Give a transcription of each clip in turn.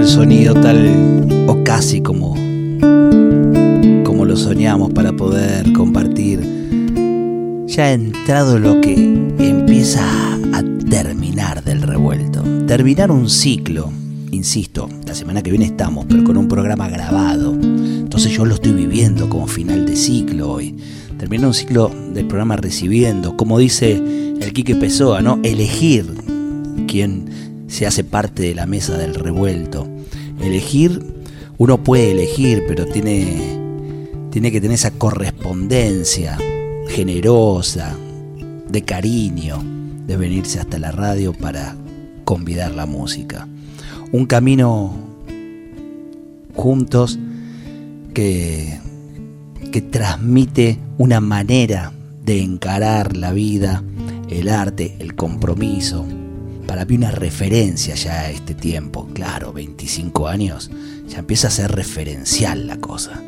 El sonido tal o casi como, como lo soñamos para poder compartir. Ya ha entrado lo que empieza a terminar del revuelto. Terminar un ciclo, insisto, la semana que viene estamos, pero con un programa grabado. Entonces yo lo estoy viviendo como final de ciclo hoy. Terminar un ciclo del programa recibiendo, como dice el Quique Pessoa, ¿no? Elegir quién se hace parte de la mesa del revuelto. Elegir, uno puede elegir, pero tiene, tiene que tener esa correspondencia generosa, de cariño, de venirse hasta la radio para convidar la música. Un camino juntos que, que transmite una manera de encarar la vida, el arte, el compromiso, para mí una referencia ya a este tiempo. Claro, 25 años, ya empieza a ser referencial la cosa.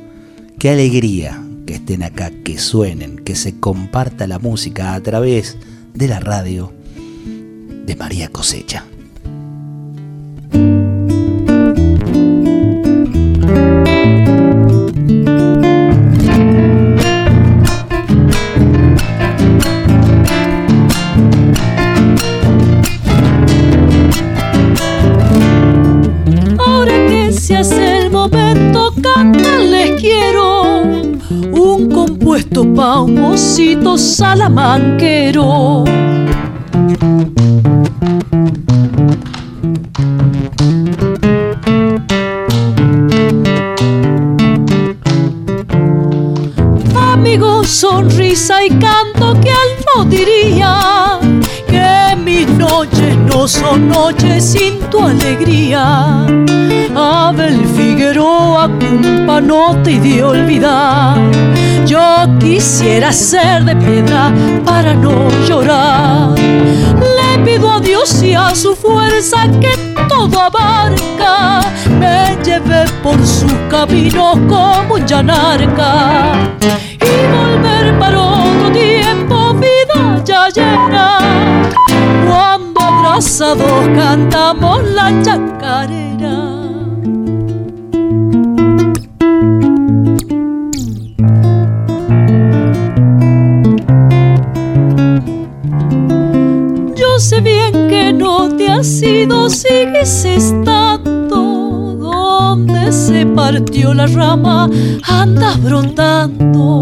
Qué alegría que estén acá, que suenen, que se comparta la música a través de la radio de María Cosecha. Pa' un osito salamanquero. Amigo, sonrisa y canto que él no diría que mis noches no son noches sin tu alegría. No te dio olvidar yo quisiera ser de piedra para no llorar. Le pido a Dios y a su fuerza que todo abarca, me lleve por sus caminos como un llanarca y volver para otro tiempo, vida ya llena. Cuando abrazados cantamos la chacarera. Ido, sigues estando. Donde se partió la rama, andas brotando.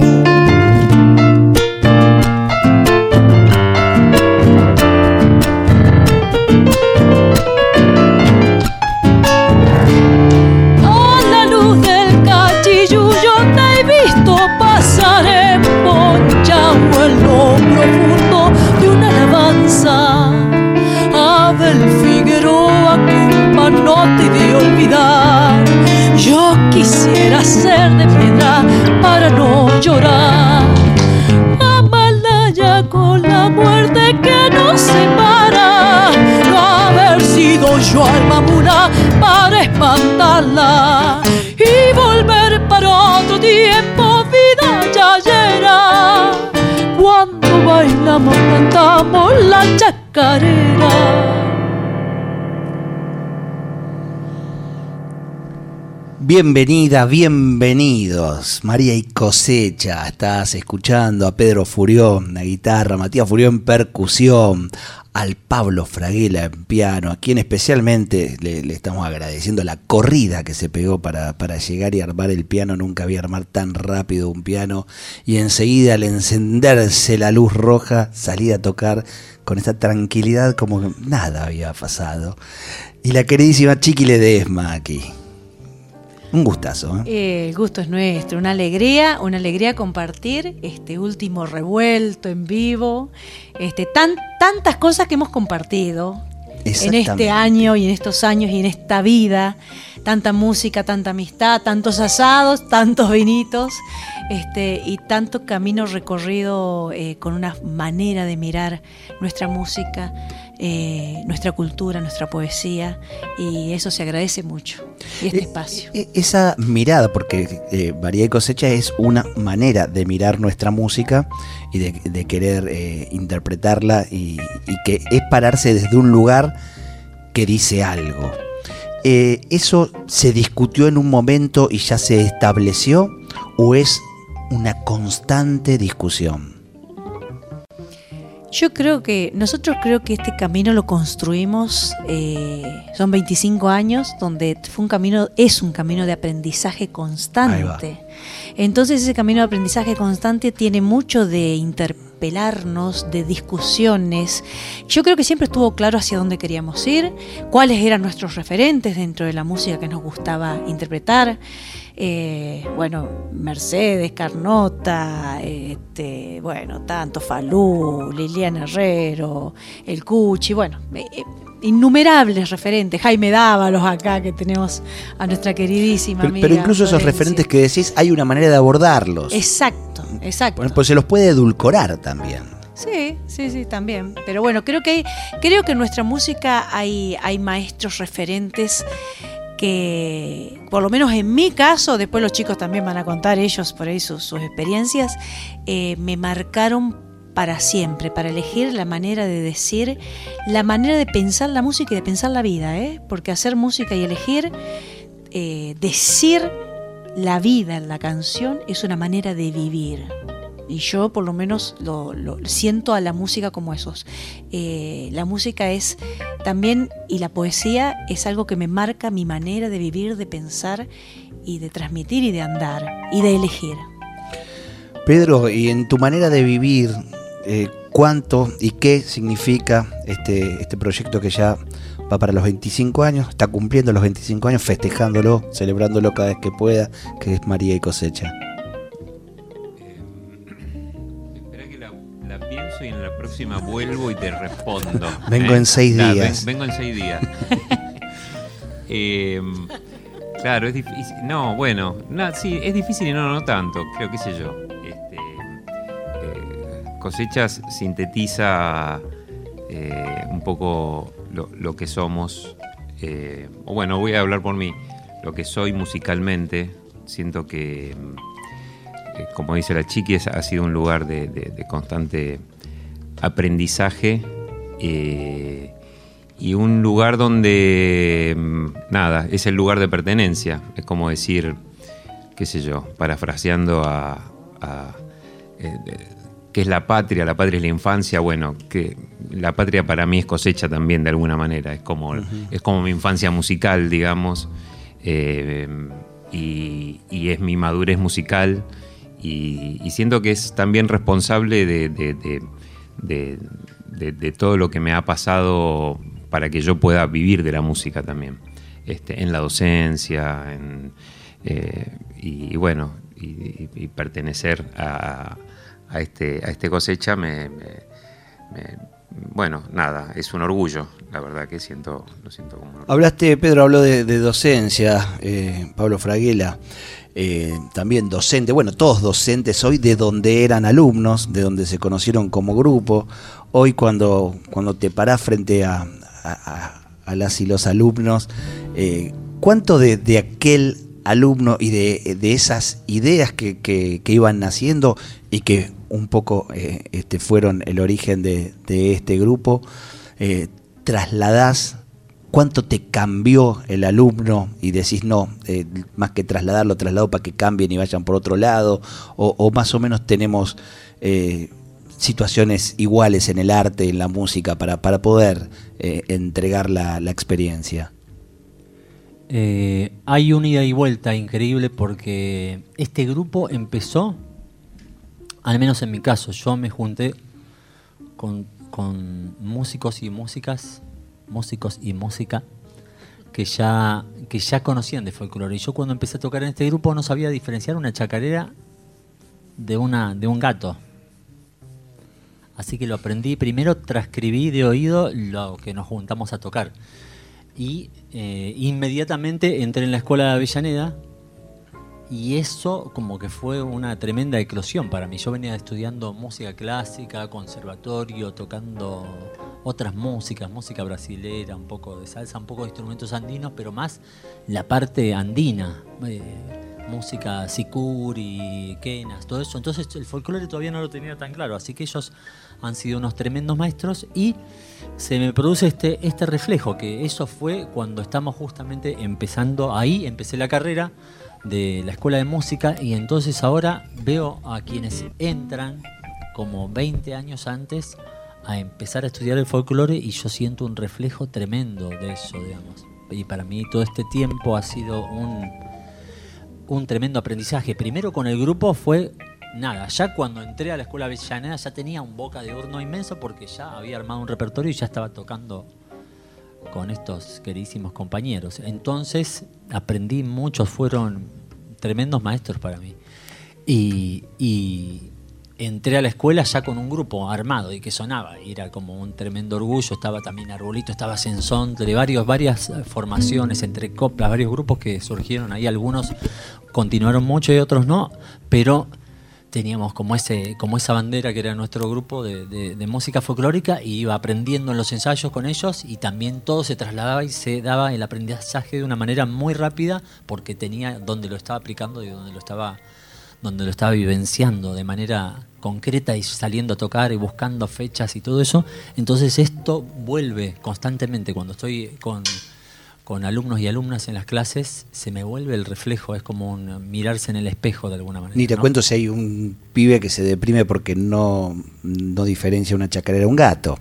Bienvenida, bienvenidos. María y Cosecha, estás escuchando a Pedro Furión la guitarra, Matías Furión en percusión, al Pablo Fraguela en piano, a quien especialmente le, estamos agradeciendo la corrida que se pegó para, para, llegar y armar el piano. Nunca había armar tan rápido un piano y enseguida al encenderse la luz roja salí a tocar con esta tranquilidad como que nada había pasado. Y la queridísima Chiqui Ledesma aquí. Un gustazo. ¿eh? ¿eh? el gusto es nuestro, una alegría, una alegría compartir este último revuelto en vivo, este, tan, tantas cosas que hemos compartido. en este año y en estos años y en esta vida. Tanta música, tanta amistad, tantos asados, tantos vinitos este, y tanto camino recorrido eh, con una manera de mirar nuestra música, eh, nuestra cultura, nuestra poesía y eso se agradece mucho. Y este espacio. Esa mirada, porque eh, Varía y Cosecha es una manera de mirar nuestra música y de, querer interpretarla y que es pararse desde un lugar que dice algo. Eh, ¿Eso se discutió en un momento y ya se estableció o es una constante discusión? Yo creo que nosotros creo que este camino lo construimos, eh, son 25 años donde fue un camino, es un camino de aprendizaje constante. Entonces ese camino de aprendizaje constante tiene mucho de interpelarnos, de discusiones. Yo creo que siempre estuvo claro hacia dónde queríamos ir, cuáles eran nuestros referentes dentro de la música que nos gustaba interpretar. Eh, bueno, Mercedes, Carnota, este, bueno, tanto Falú, Liliana Herrero, El Cuchi, bueno, eh, eh, innumerables referentes, Jaime Dávalos acá que tenemos a nuestra queridísima amiga. Pero incluso esos referentes que decís, hay una manera de abordarlos. Exacto, exacto. pues se los puede edulcorar también. Sí, sí, sí, también. Pero bueno, creo que hay, creo que en nuestra música hay, hay maestros referentes que, por lo menos en mi caso, después los chicos también van a contar ellos por ahí sus, experiencias, eh, me marcaron para siempre, para elegir la manera de decir, la manera de pensar la música y de pensar la vida, ¿eh? porque hacer música y elegir, eh, decir la vida en la canción es una manera de vivir. Y yo por lo menos lo, siento a la música como esos. Eh, la música es también, y la poesía es algo que me marca mi manera de vivir, de pensar y de transmitir y de andar y de elegir. Pedro, y en tu manera de vivir, eh, ¿cuánto y qué significa este, este proyecto que ya va para los 25 años, está cumpliendo los 25 años, festejándolo, celebrándolo cada vez que pueda, que es María y Cosecha? Vuelvo y te respondo. Vengo en seis días. vengo en seis días. Em, claro, es difícil. No, bueno, no, sí, es difícil y no, no tanto, creo, qué sé yo. Este, eh, cosechas sintetiza eh, un poco lo, que somos. Eh, o bueno, voy a hablar por mí. Lo que soy musicalmente, siento que, como dice la chiqui, ha sido un lugar de constante aprendizaje eh, y un lugar donde, mm, nada, es el lugar de pertenencia. Es como decir, qué sé yo, parafraseando a, eh, qué es la patria, la patria es la infancia, bueno, que la patria para mí es cosecha también de alguna manera, es como, es como mi infancia musical, digamos, eh, y, es mi madurez musical, y, siento que es también responsable de de, todo lo que me ha pasado para que yo pueda vivir de la música también, este, en la docencia, eh, y, bueno, y, pertenecer a, este, a este cosecha me, bueno, nada, es un orgullo, la verdad que siento, lo siento como Hablaste, Pedro habló de, docencia, eh, Pablo Fraguela. Eh, también docente, bueno, todos docentes hoy de donde eran alumnos, de donde se conocieron como grupo. Hoy cuando, cuando te parás frente a, las y los alumnos, eh, ¿cuánto de, aquel alumno y de, esas ideas que, iban naciendo y que un poco eh, este, fueron el origen de, este grupo, trasladás cuánto te cambió el alumno y decís, no, eh, más que trasladarlo, traslado para que cambien y vayan por otro lado, o, más o menos tenemos eh, situaciones iguales en el arte, en la música, para, para poder eh, entregar la, experiencia. hay un ida y vuelta increíble porque este grupo empezó, al menos en mi caso, yo me junté con, con músicos y músicas músicos y música que ya, que ya conocían de folclore. Y yo cuando empecé a tocar en este grupo no sabía diferenciar una chacarera de, una, de un gato. Así que lo aprendí. Primero transcribí de oído lo que nos juntamos a tocar. Y eh, inmediatamente entré en la escuela de Avellaneda, y eso como que fue una tremenda eclosión para mí. Yo venía estudiando música clásica, conservatorio, tocando otras músicas, música brasilera, un poco de salsa, un poco de instrumentos andinos, pero más la parte andina, eh, música sicuri, quenas, todo eso. Entonces el folclore todavía no lo tenía tan claro, así que ellos han sido unos tremendos maestros y se me produce este, este reflejo, que eso fue cuando estamos justamente empezando ahí, empecé la carrera de la escuela de música y entonces ahora veo a quienes entran como 20 años antes a empezar a estudiar el folclore y yo siento un reflejo tremendo de eso, digamos. Y para mí todo este tiempo ha sido un, un tremendo aprendizaje. Primero con el grupo fue nada, ya cuando entré a la escuela Avellaneda ya tenía un boca de horno inmenso porque ya había armado un repertorio y ya estaba tocando con estos queridísimos compañeros. Entonces aprendí, muchos fueron tremendos maestros para mí. Y, y entré a la escuela ya con un grupo armado y que sonaba, y era como un tremendo orgullo, estaba también Arbolito, estaba Sensón, de varios, varias formaciones, entre coplas, varios grupos que surgieron ahí, algunos continuaron mucho y otros no, pero teníamos como ese como esa bandera que era nuestro grupo de, de, música folclórica y iba aprendiendo en los ensayos con ellos y también todo se trasladaba y se daba el aprendizaje de una manera muy rápida porque tenía donde lo estaba aplicando y donde lo estaba donde lo estaba vivenciando de manera concreta y saliendo a tocar y buscando fechas y todo eso. Entonces esto vuelve constantemente cuando estoy con con alumnos y alumnas en las clases, se me vuelve el reflejo, es como un mirarse en el espejo de alguna manera. Ni te cuento si hay un pibe que se deprime porque no, no diferencia una chacarera a un gato.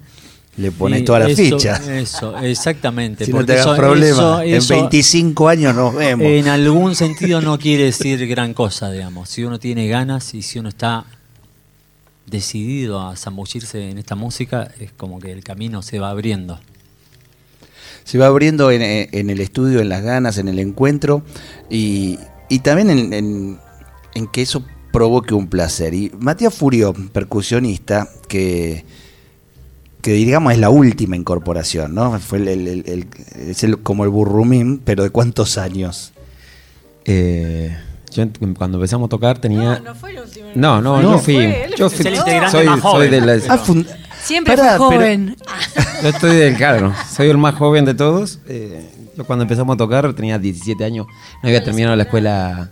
Le pones todas las fichas. Eso, exactamente. si no te hagas problema, en 25 años nos vemos. En algún sentido no quiere decir gran cosa, digamos. Si uno tiene ganas y si uno está decidido a zambullirse en esta música, es como que el camino se va abriendo se va abriendo en, el estudio, en las ganas, en el encuentro y, también en, que eso provoque un placer. Y Matías Furio, percusionista, que, que digamos es la última incorporación, ¿no? Fue el, es como el burrumín, pero ¿de cuántos años? Eh, yo cuando empezamos a tocar tenía... No, no fue el último. No, no, yo fui... Yo fui, soy, soy de la... Ah, Siempre fue joven. yo estoy del claro, soy el más joven de todos. Eh, yo cuando empezamos a tocar tenía 17 años, no había terminado la escuela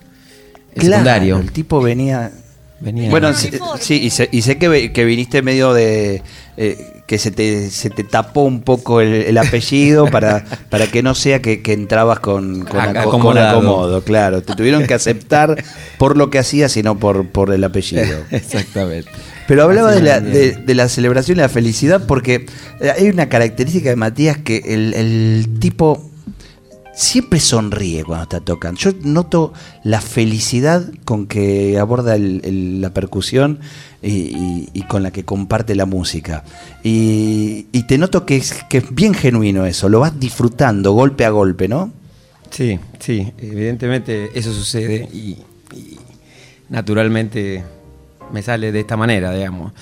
el secundario. El tipo venía. venía bueno, sí, y, sé, y sé que, que, viniste medio de. Eh, que se te, se te tapó un poco el, apellido para, para que no sea que, entrabas con, con, acomodo, claro. Te tuvieron que aceptar por lo que hacías y no por, por el apellido. Exactamente. Pero hablaba de la, de, la, celebración y la felicidad porque eh, hay una característica de Matías que el, tipo siempre sonríe cuando está tocando. Yo noto la felicidad con que aborda la percusión y, con la que comparte la música. Y, te noto que es, que es bien genuino eso, lo vas disfrutando golpe a golpe, ¿no? Sí, sí, evidentemente eso sucede y naturalmente me sale de esta manera, digamos.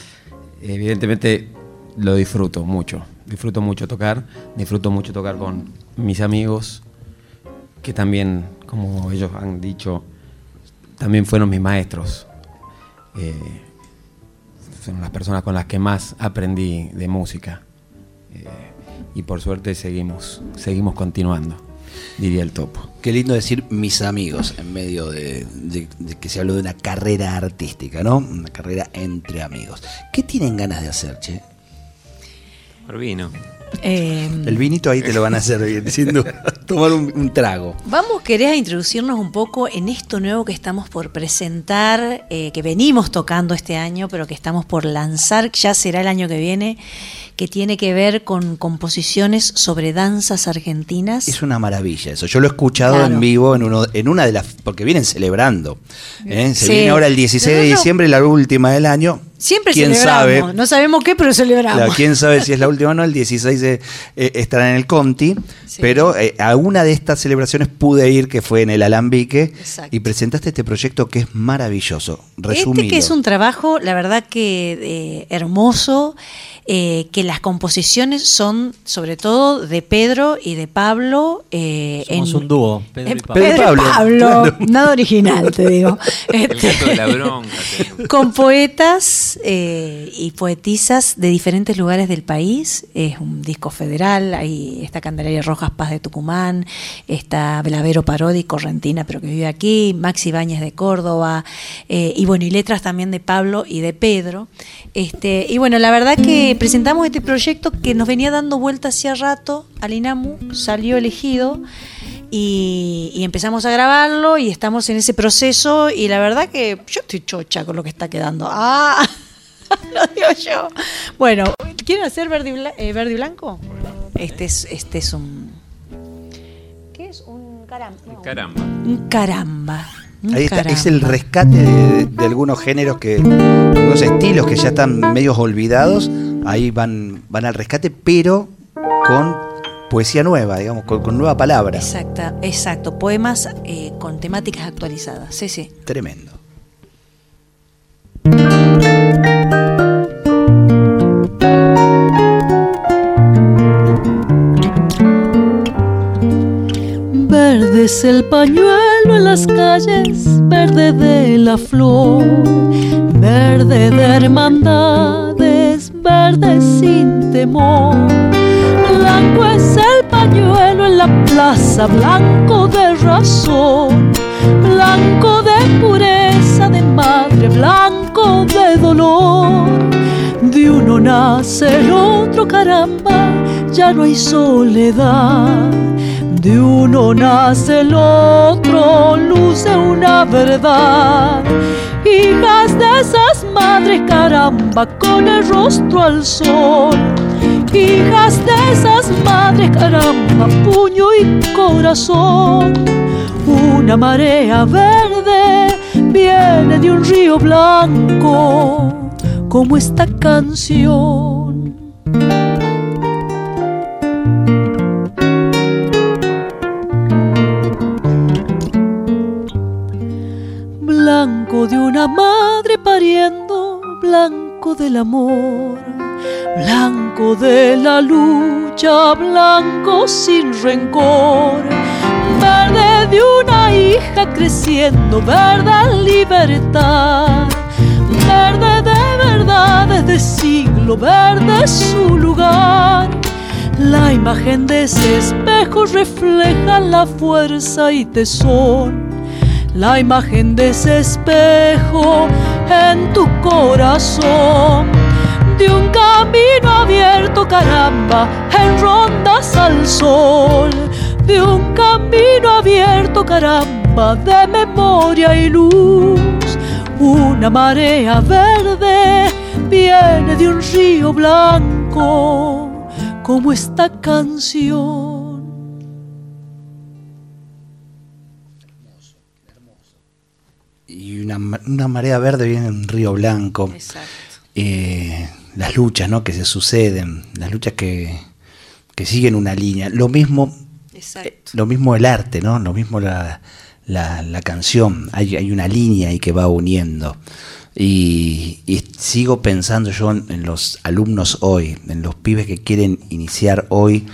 Evidentemente lo disfruto mucho, disfruto mucho tocar, disfruto mucho tocar con mis amigos, que también, como ellos han dicho, también fueron mis maestros. Eh, son las personas con las que más aprendí de música. Eh, y por suerte seguimos, seguimos continuando diría el topo. Qué lindo decir mis amigos en medio de, que se habló de una carrera artística, ¿no? Una carrera entre amigos. ¿Qué tienen ganas de hacer, Che? Por vino. Eh, el vinito ahí te lo van a hacer bien, sin Tomar un, trago. Vamos, querés introducirnos un poco en esto nuevo que estamos por presentar, eh, que venimos tocando este año, pero que estamos por lanzar, ya será el año que viene, que tiene que ver con composiciones sobre danzas argentinas. Es una maravilla eso. Yo lo he escuchado en vivo en uno, en una de las, porque vienen celebrando. ¿eh? Se viene ahora el 16 de diciembre, la última del año. Siempre quién celebramos. sabe. No sabemos qué, pero celebramos. Claro, quién sabe si es la última o no, el 16 eh, estará en el Conti, Sí. pero eh, a una de estas celebraciones pude ir, que fue en el Alambique, Exacto. y presentaste este proyecto que es maravilloso. Resumido. Este que es un trabajo, la verdad que eh, hermoso, eh, que las composiciones son sobre todo de Pedro y de Pablo. eh, Somos en- un dúo, Pedro y Pablo. Pedro y Pedro y Pablo, Pablo, claro. nada original, te digo. El Este, gato de la bronca. tenemos. con poetas eh, y poetisas de diferentes lugares del país. Es un disco federal, ahí está Candelaria Rojas Paz de Tucumán, está Belavero Parodi, correntina, pero que vive aquí, Maxi Báñez de Córdoba, y bueno, y letras también de Pablo y de Pedro. Este, y bueno, la verdad que presentamos este proyecto que nos venía dando vuelta hacía rato al INAMU, salió elegido. Y, y empezamos a grabarlo y estamos en ese proceso y la verdad que yo estoy chocha con lo que está quedando. Ah, lo digo yo. Bueno, ¿quieren hacer verde y, bla- eh, verde y blanco? Este es, este es un... ¿Qué es? Un caramba. no, Caramba. Un caramba. Ahí está, es el rescate de, de algunos géneros que, algunos estilos que ya están medios olvidados, ahí van, van al rescate, pero con poesía nueva, digamos, con, con nueva palabra. Exacta, exacto. Poemas eh, con temáticas actualizadas. Sí, sí. Tremendo. Verde es el pañuelo en las calles, verde de la flor, verde de hermandades, verde sin temor. Blanco es el pañuelo en la plaza, blanco de razón, blanco de pureza de madre, blanco de dolor. De uno nace el otro, caramba, ya no hay soledad. De uno nace el otro, luce una verdad. Hijas de esas madres, caramba, con el rostro al sol. Hijas de esas madres, caramba, puño y corazón. Una marea verde viene de un río blanco, como esta canción. Una madre pariendo, blanco del amor, blanco de la lucha, blanco sin rencor, verde de una hija creciendo, verde libertad, verde de verdades de siglo, verde su lugar. La imagen de ese espejo refleja la fuerza y tesón la imagen de ese espejo en tu corazón. De un camino abierto, caramba, en rondas al sol. De un camino abierto, caramba, de memoria y luz. Una marea verde viene de un río blanco, como esta canción. Una, ma- una marea verde viene en Río Blanco. Exacto. Eh, las luchas ¿no? que se suceden, las luchas que, que siguen una línea. Lo mismo, Exacto. lo mismo el arte, ¿no? Lo mismo la, la, la canción. Hay, hay una línea ahí que va uniendo. Y, y sigo pensando yo en, en los alumnos hoy, en los pibes que quieren iniciar hoy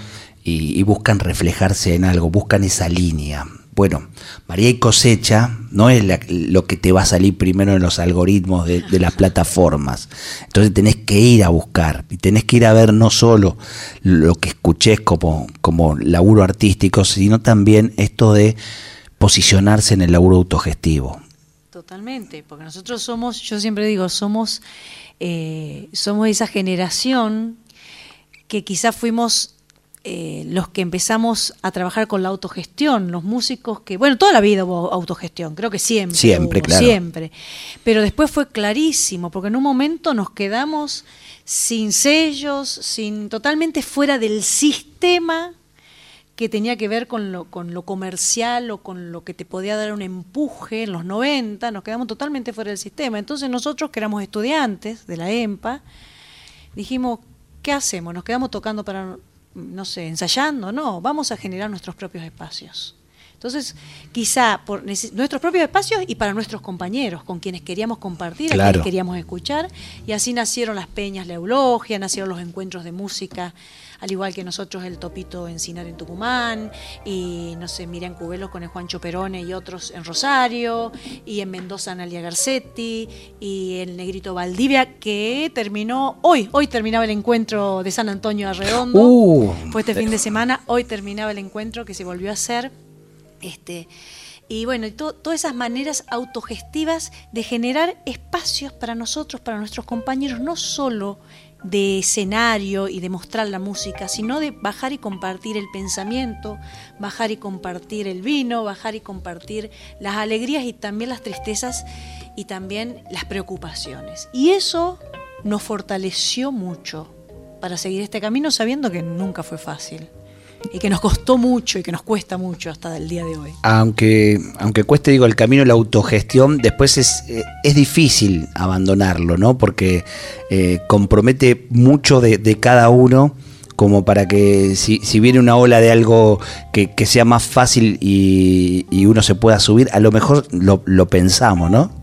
y, y buscan reflejarse en algo, buscan esa línea. Bueno, María y cosecha no es lo que te va a salir primero en los algoritmos de, de las plataformas. Entonces tenés que ir a buscar y tenés que ir a ver no solo lo que escuches como, como laburo artístico, sino también esto de posicionarse en el laburo autogestivo. Totalmente, porque nosotros somos, yo siempre digo, somos, eh, somos esa generación que quizás fuimos eh, los que empezamos a trabajar con la autogestión, los músicos que, bueno, toda la vida hubo autogestión, creo que siempre. Siempre, hubo, claro. Siempre. Pero después fue clarísimo, porque en un momento nos quedamos sin sellos, sin totalmente fuera del sistema que tenía que ver con lo, con lo comercial o con lo que te podía dar un empuje en los 90, nos quedamos totalmente fuera del sistema. Entonces nosotros, que éramos estudiantes de la EMPA, dijimos, ¿qué hacemos? ¿Nos quedamos tocando para, no sé, ensayando? No, vamos a generar nuestros propios espacios. Entonces, quizá por nuestros propios espacios y para nuestros compañeros, con quienes queríamos compartir, a quienes queríamos escuchar, y así nacieron las peñas, la eulogia, nacieron los encuentros de música, al igual que nosotros el Topito Encinar en Tucumán, y no sé, Miriam Cubelo con el Juancho Perone y otros en Rosario, y en Mendoza Analia Garcetti, y el Negrito Valdivia, que terminó hoy, hoy terminaba el encuentro de San Antonio Arredondo, uh, fue este fin de semana, hoy terminaba el encuentro que se volvió a hacer este, y bueno, y todas esas maneras autogestivas de generar espacios para nosotros, para nuestros compañeros, no solo de escenario y de mostrar la música, sino de bajar y compartir el pensamiento, bajar y compartir el vino, bajar y compartir las alegrías y también las tristezas y también las preocupaciones. Y eso nos fortaleció mucho para seguir este camino sabiendo que nunca fue fácil y que nos costó mucho y que nos cuesta mucho hasta el día de hoy. Aunque, aunque cueste, digo, el camino de la autogestión, después es, eh, es difícil abandonarlo, ¿no? Porque eh, compromete mucho de, cada uno como para que si, si, viene una ola de algo que, sea más fácil y, uno se pueda subir, a lo mejor lo, lo pensamos, ¿no?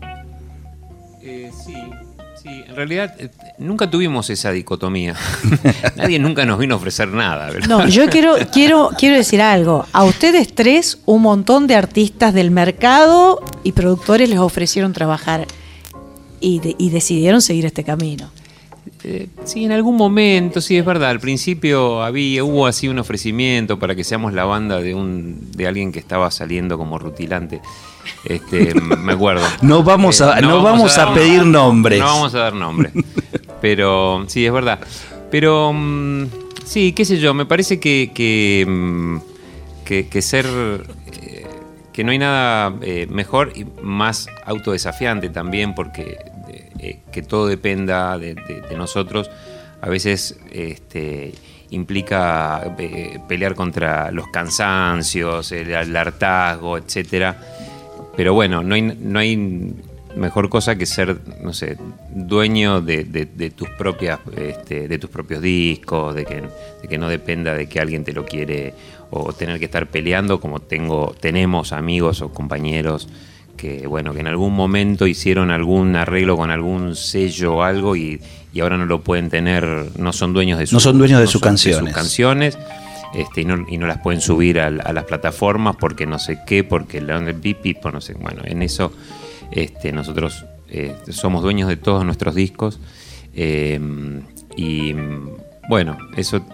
Eh, realidad Nunca tuvimos esa dicotomía. Nadie nunca nos vino a ofrecer nada. ¿verdad? No, yo quiero, quiero, quiero decir algo. A ustedes tres, un montón de artistas del mercado y productores les ofrecieron trabajar y, y decidieron seguir este camino. Eh, sí, en algún momento, sí, es verdad. Al principio había, hubo así un ofrecimiento para que seamos la banda de un, de alguien que estaba saliendo como rutilante. Este, me acuerdo. No vamos a, eh, no, vamos, a, pedir nombres. No vamos a dar nombres. Pero sí, es verdad. Pero mm, sí, qué sé yo, me parece que, que, mm, ser... Eh, que no hay nada eh, mejor y más autodesafiante también porque eh, que todo dependa de, nosotros a veces este, implica pelear contra los cansancios, el, hartazgo, etcétera. Pero bueno, no hay, no hay mejor cosa que ser, no sé, dueño de, tus propias, este, de tus propios discos, de que, que no dependa de que alguien te lo quiere o tener que estar peleando como tengo, tenemos amigos o compañeros que bueno, que en algún momento hicieron algún arreglo con algún sello o algo y, ahora no lo pueden tener, no son dueños de, no son dueños de, sus canciones. canciones. Este, y, no, y no las pueden subir a, las plataformas porque no sé qué, porque el bip, no sé, bueno, en eso este, nosotros eh, somos dueños de todos nuestros discos eh, y bueno, eso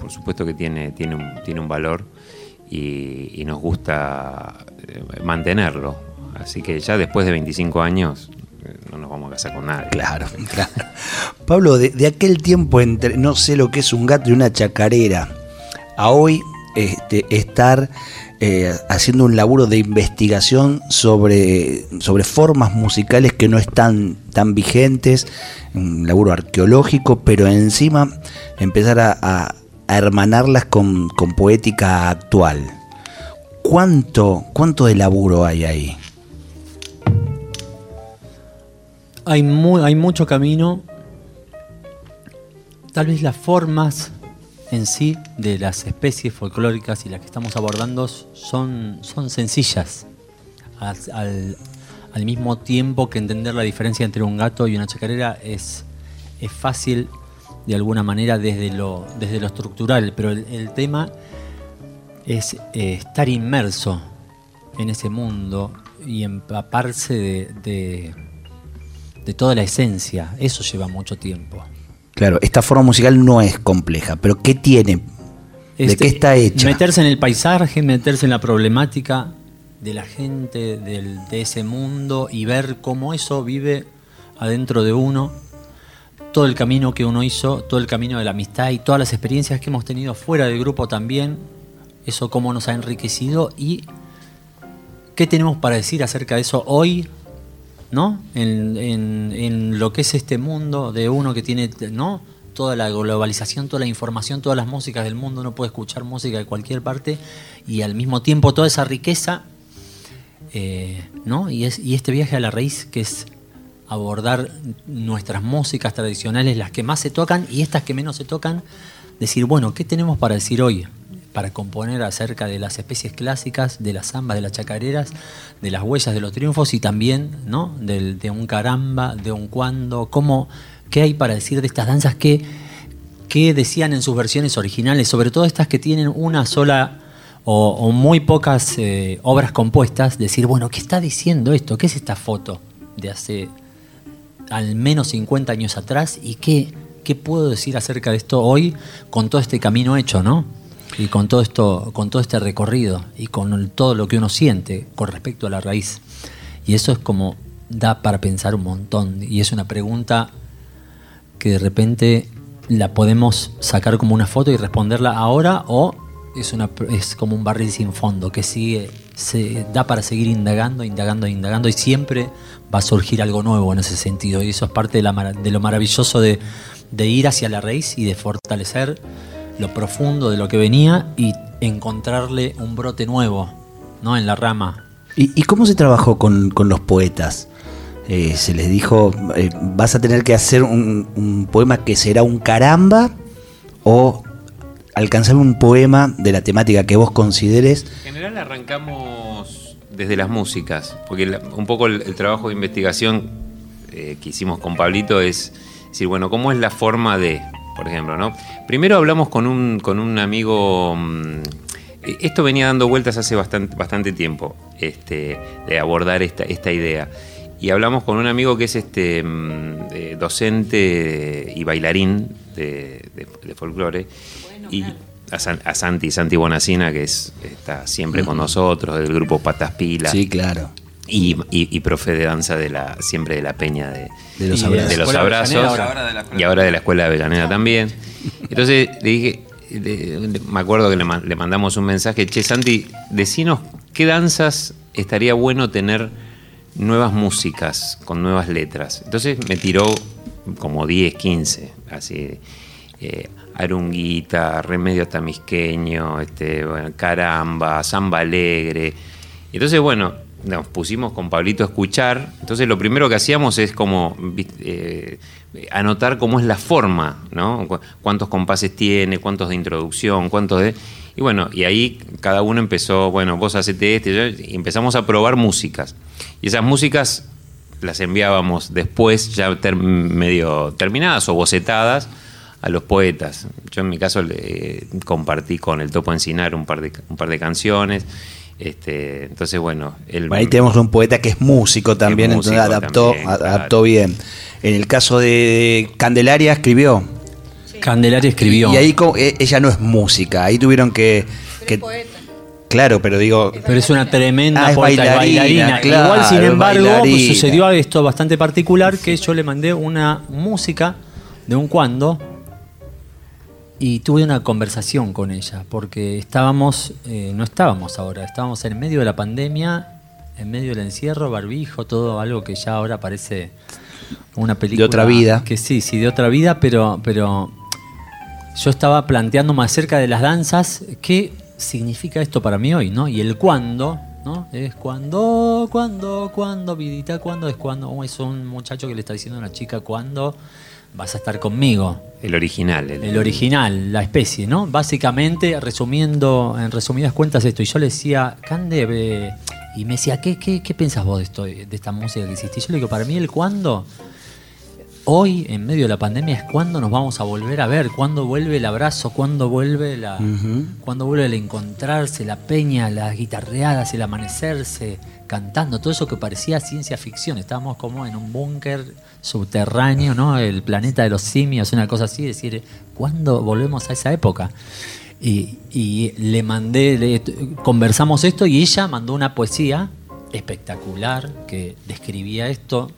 por supuesto que tiene, tiene, un, tiene un valor y, nos gusta eh, mantenerlo. Así que ya después de 25 años no nos vamos a casar con nadie. Claro, claro. Pablo, de, aquel tiempo entre no sé lo que es un gato y una chacarera, a hoy este, estar eh, haciendo un laburo de investigación sobre, sobre formas musicales que no están tan vigentes, un laburo arqueológico, pero encima empezar a, hermanarlas con, poética actual. ¿Cuánto, ¿Cuánto de laburo hay ahí? Hay, mucho camino. Tal vez las formas en sí de las especies folclóricas y las que estamos abordando son, son sencillas. Al, mismo tiempo que entender la diferencia entre un gato y una chacarera es, es fácil de alguna manera desde lo, desde lo estructural, pero el, tema es eh, estar inmerso en ese mundo y empaparse de toda la esencia. Eso lleva mucho tiempo. Claro, esta forma musical no es compleja, pero ¿qué tiene? ¿De este, qué está hecha? Meterse en el paisaje, meterse en la problemática de la gente, de ese mundo y ver cómo eso vive adentro de uno. Todo el camino que uno hizo, todo el camino de la amistad y todas las experiencias que hemos tenido fuera del grupo también. Eso cómo nos ha enriquecido y qué tenemos para decir acerca de eso hoy, ¿no? En, lo que es este mundo de uno que tiene, ¿no? toda la globalización, toda la información, todas las músicas del mundo, uno puede escuchar música de cualquier parte y al mismo tiempo toda esa riqueza, eh, ¿no? Y este viaje a la raíz que es abordar nuestras músicas tradicionales, las que más se tocan y estas que menos se tocan, decir, bueno, ¿qué tenemos para decir hoy? Para componer acerca de las especies clásicas, de las zambas, de las chacareras, de las huellas de los triunfos y también ¿no? Del- de un caramba, de un cuando, cómo, qué hay para decir de estas danzas que, que decían en sus versiones originales, sobre todo estas que tienen una sola o, o muy pocas eh, obras compuestas, decir, bueno, ¿qué está diciendo esto? ¿Qué es esta foto de hace al menos 50 años atrás y qué, qué puedo decir acerca de esto hoy con todo este camino hecho, ¿no? Y con todo esto, con todo este recorrido y con todo lo que uno siente con respecto a la raíz. Y eso es como da para pensar un montón y es una pregunta que de repente la podemos sacar como una foto y responderla ahora o es una es como un barril sin fondo que sigue se da para seguir indagando, indagando, indagando y siempre va a surgir algo nuevo en ese sentido y eso es parte de, lo maravilloso de ir hacia la raíz y de fortalecer lo profundo de lo que venía y encontrarle un brote nuevo, ¿no? En la rama. ¿Y, y cómo se trabajó con, con los poetas? Eh, se les dijo, eh, vas a tener que hacer un, un poema que será un caramba o alcanzar un poema de la temática que vos consideres. En general arrancamos desde las músicas, porque la- un poco el, el trabajo de investigación eh, que hicimos con Pablito es decir, bueno, ¿cómo es la forma de, por ejemplo, ¿no? Primero hablamos con un, con un amigo, mm, eh, esto venía dando vueltas hace bastante, bastante tiempo, este, de abordar esta, esta idea. Y hablamos con un amigo que es este mm, eh, docente y bailarín de, de- de folclore. y a, San- a Santi, Santi Bonacina, que es, está siempre con nosotros, del grupo Patas Pilas. Sí, claro. Y, y- y profe de danza de la, siempre de la peña de, De los abrazos. de los ahora y ahora de la escuela de Avellaneda también. Entonces le dije, le- le- me acuerdo que le, man- le mandamos un mensaje, che Santi, decinos qué danzas estaría bueno tener nuevas músicas con nuevas letras. Entonces me tiró como 10, 15, así. Eh, Arunguita, Remedio Tamisqueño, este, bueno, Caramba, Samba Alegre. Entonces, bueno, nos pusimos con Pablito a escuchar. Entonces, lo primero que hacíamos es como eh, anotar cómo es la forma, ¿no? Cu- Cuántos compases tiene, cuántos de introducción, cuántos de. Y bueno, y ahí cada uno empezó, bueno, vos hacete este, y empezamos a probar músicas. Y esas músicas las enviábamos después, ya medio terminadas o bocetadas, a los poetas. Yo en mi caso le compartí con el Topo Encinar un par de canciones. Este, entonces, bueno, él, Ahí tenemos un poeta que es músico también, Es entonces adaptó, también, a- claro. adaptó bien. En el caso de Candelaria escribió. Candelaria escribió. Y ahí e- ella no es música, ahí tuvieron que... que- claro, pero digo, Pero es una tremenda Ah, es poeta, bailarina, bailarina. claro, Igual, sin embargo, bailarina. sucedió esto bastante particular que yo le mandé una música de un cuando y tuve una conversación con ella porque estábamos, eh, no estábamos ahora, estábamos en medio de la pandemia, en medio del encierro, barbijo, todo algo que ya ahora parece una película otra vida. Que sí, sí, de otra vida, pero, pero yo estaba planteándome acerca de las danzas, qué significa esto para mí hoy, ¿no? Y el cuándo, ¿no? Es cuando, cuando, cuando, vidita, cuando, es cuando, oh, es un muchacho que le está diciendo a una chica cuándo vas a estar conmigo. El original. el- El original, la especie, ¿no? Básicamente, resumiendo, en resumidas cuentas esto, y yo le decía, Cande, y me decía, ¿qué, qué, qué pensás vos de, esto, de esta música que hiciste? Y yo le digo, para mí el cuándo, hoy, en medio de la pandemia, es cuando nos vamos a volver a ver, cuando vuelve el abrazo, cuando vuelve la, cuando vuelve el encontrarse, la peña, las guitarreadas, el amanecerse, cantando, todo eso que parecía ciencia ficción. Estábamos como en un búnker subterráneo, ¿no? El planeta de los simios, una cosa así, decir, ¿cuándo volvemos a esa época? Y, y le mandé, le- conversamos esto y ella mandó una poesía espectacular que describía esto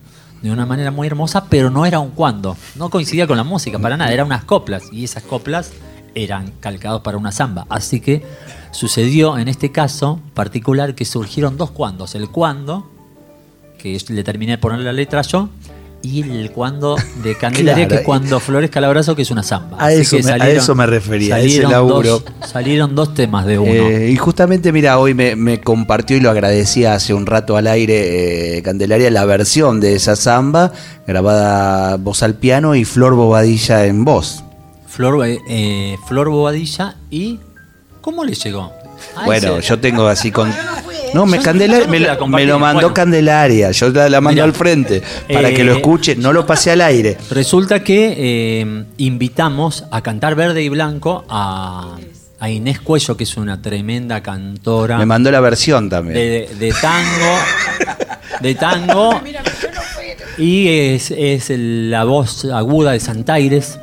de una manera muy hermosa, pero no era un cuando, no coincidía con la música para nada, eran unas coplas. Y esas coplas eran calcados para una samba. Así que sucedió en este caso particular que surgieron dos cuandos, el cuando, que le terminé de poner la letra yo, y el cuando de Candelaria, Claro. que es cuando florezca el abrazo, que es una samba. A eso que me- a eso me refería, a ese salieron laburo. Dos, salieron dos temas de uno. Eh, y justamente, mira, hoy me, me compartió y lo agradecía hace un rato al aire eh, Candelaria la versión de esa samba grabada voz al piano y Flor Bobadilla en voz. Flor, eh, eh, Flor Bobadilla y... ¿Cómo le llegó? Ah, bueno, ese- yo tengo así con... No, me, Candelaria- me, la lo- compartí. me lo mandó Bueno. Candelaria, yo la, la mando al frente para eh, que lo escuche, no lo pasé al aire. Resulta que eh, invitamos a cantar verde y blanco a, a Inés Cuello, que es una tremenda cantora Me mandó la versión también. de, de tango. De tango. Y es, es la voz aguda de Santaires.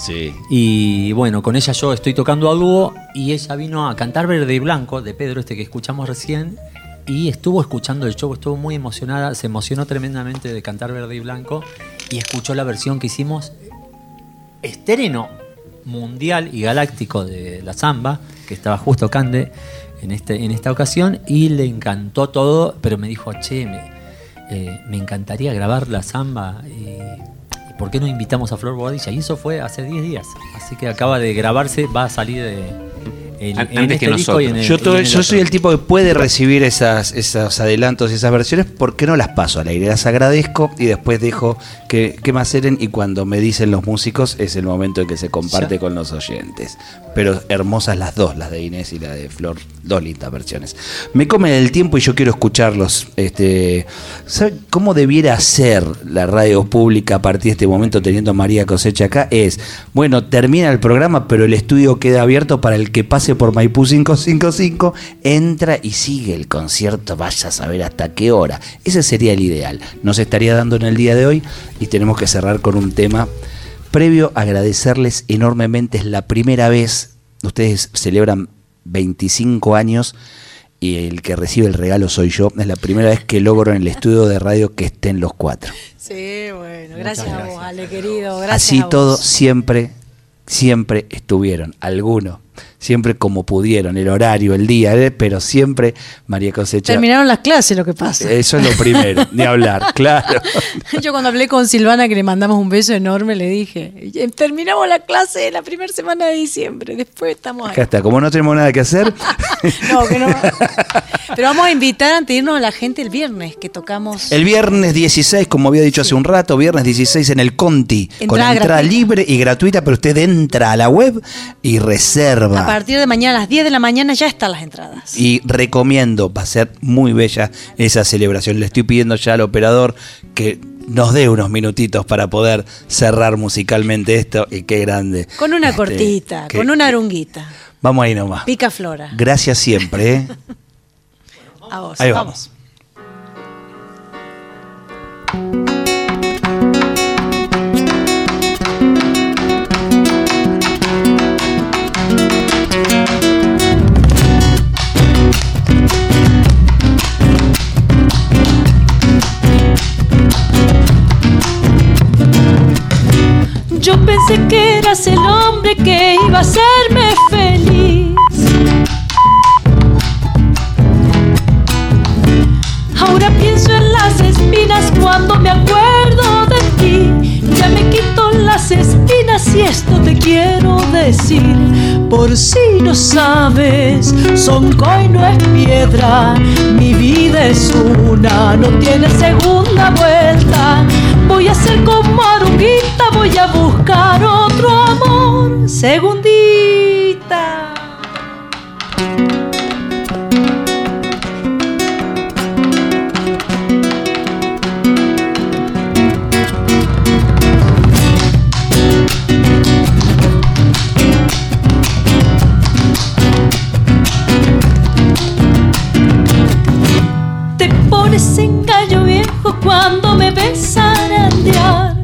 Sí. Y bueno, con ella yo estoy tocando a dúo y ella vino a cantar Verde y Blanco de Pedro, este que escuchamos recién. Y estuvo escuchando el show, estuvo muy emocionada, se emocionó tremendamente de cantar Verde y Blanco y escuchó la versión que hicimos estreno mundial y galáctico de la samba, que estaba justo Cande en, este, en esta ocasión, y le encantó todo, pero me dijo, che, me, eh, me encantaría grabar la samba, y, y ¿por qué no invitamos a Flor Bobadilla? Y eso fue hace 10 días, así que acaba de grabarse, va a salir de, en, An- en antes este que en nosotros. el- Yo, y todo- en el yo soy el tipo que puede recibir esas, esos adelantos y esas versiones, ¿por qué no las paso al aire? Las agradezco y después dejo que, que maceren y cuando me dicen los músicos es el momento en que se comparte Ya. con los oyentes. Pero hermosas las dos, las de Inés y la de Flor, dos lindas versiones. Me comen el tiempo y yo quiero escucharlos. Este, ¿sabe cómo debiera ser la radio pública a partir de este momento teniendo a María Cosecha acá? Es, bueno, termina el programa, pero el estudio queda abierto para el que pase por Maipú 555, entra y sigue el concierto, vaya a saber hasta qué hora. Ese sería el ideal. Nos estaría dando en el día de hoy y tenemos que cerrar con un tema. Previo, agradecerles enormemente, es la primera vez, ustedes celebran 25 años y el que recibe el regalo soy yo, es la primera vez que logro en el estudio de radio que estén los cuatro. Sí, bueno, gracias, a vos, Ale, querido. Gracias Así a vos. todo, siempre, siempre estuvieron, algunos, siempre como pudieron, el horario, el día, ¿eh? pero siempre María Cosecha. Terminaron las clases, lo que pasa. Eso es lo primero, ni hablar, claro. Yo cuando hablé con Silvana, que le mandamos un beso enorme, le dije, "Eh, terminamos la clase de la primera semana de diciembre, después estamos Acá ahí. está, como no tenemos nada que hacer, No, que no. Pero vamos a invitar antes de irnos a la gente el viernes, que tocamos... el viernes 16, como había dicho hace un rato, viernes 16 en el Conti, con Entrada entrada gratuita. libre y gratuita, pero usted entra a la web y reserva. A partir de mañana a las 10 de la mañana ya están las entradas. Y recomiendo, va a ser muy bella esa celebración. Le estoy pidiendo ya al operador que nos dé unos minutitos para poder cerrar musicalmente esto. Y qué grande. Con una Este, cortita, que- con una arunguita. Vamos ahí nomás. Pica flora. Gracias siempre. ¿eh? A vos. Ahí vamos. Yo Por si no sabes, Soncoy no es piedra. Mi vida es una, no tiene segunda vuelta. Voy a ser como Arunguita, voy a buscar otro amor. Segundita. Me ves zarandear.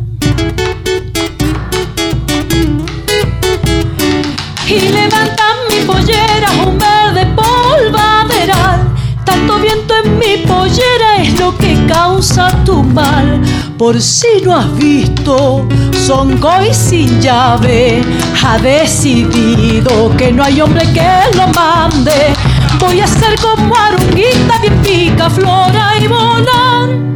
Y levantan mi pollera un verde polvaderal. Tanto viento en mi pollera es lo que causa tu mal. Por si no has visto, Soncoy sin llave ha decidido que no hay hombre que lo mande. Voy a ser como Arunguita, bien pica, flora y volar.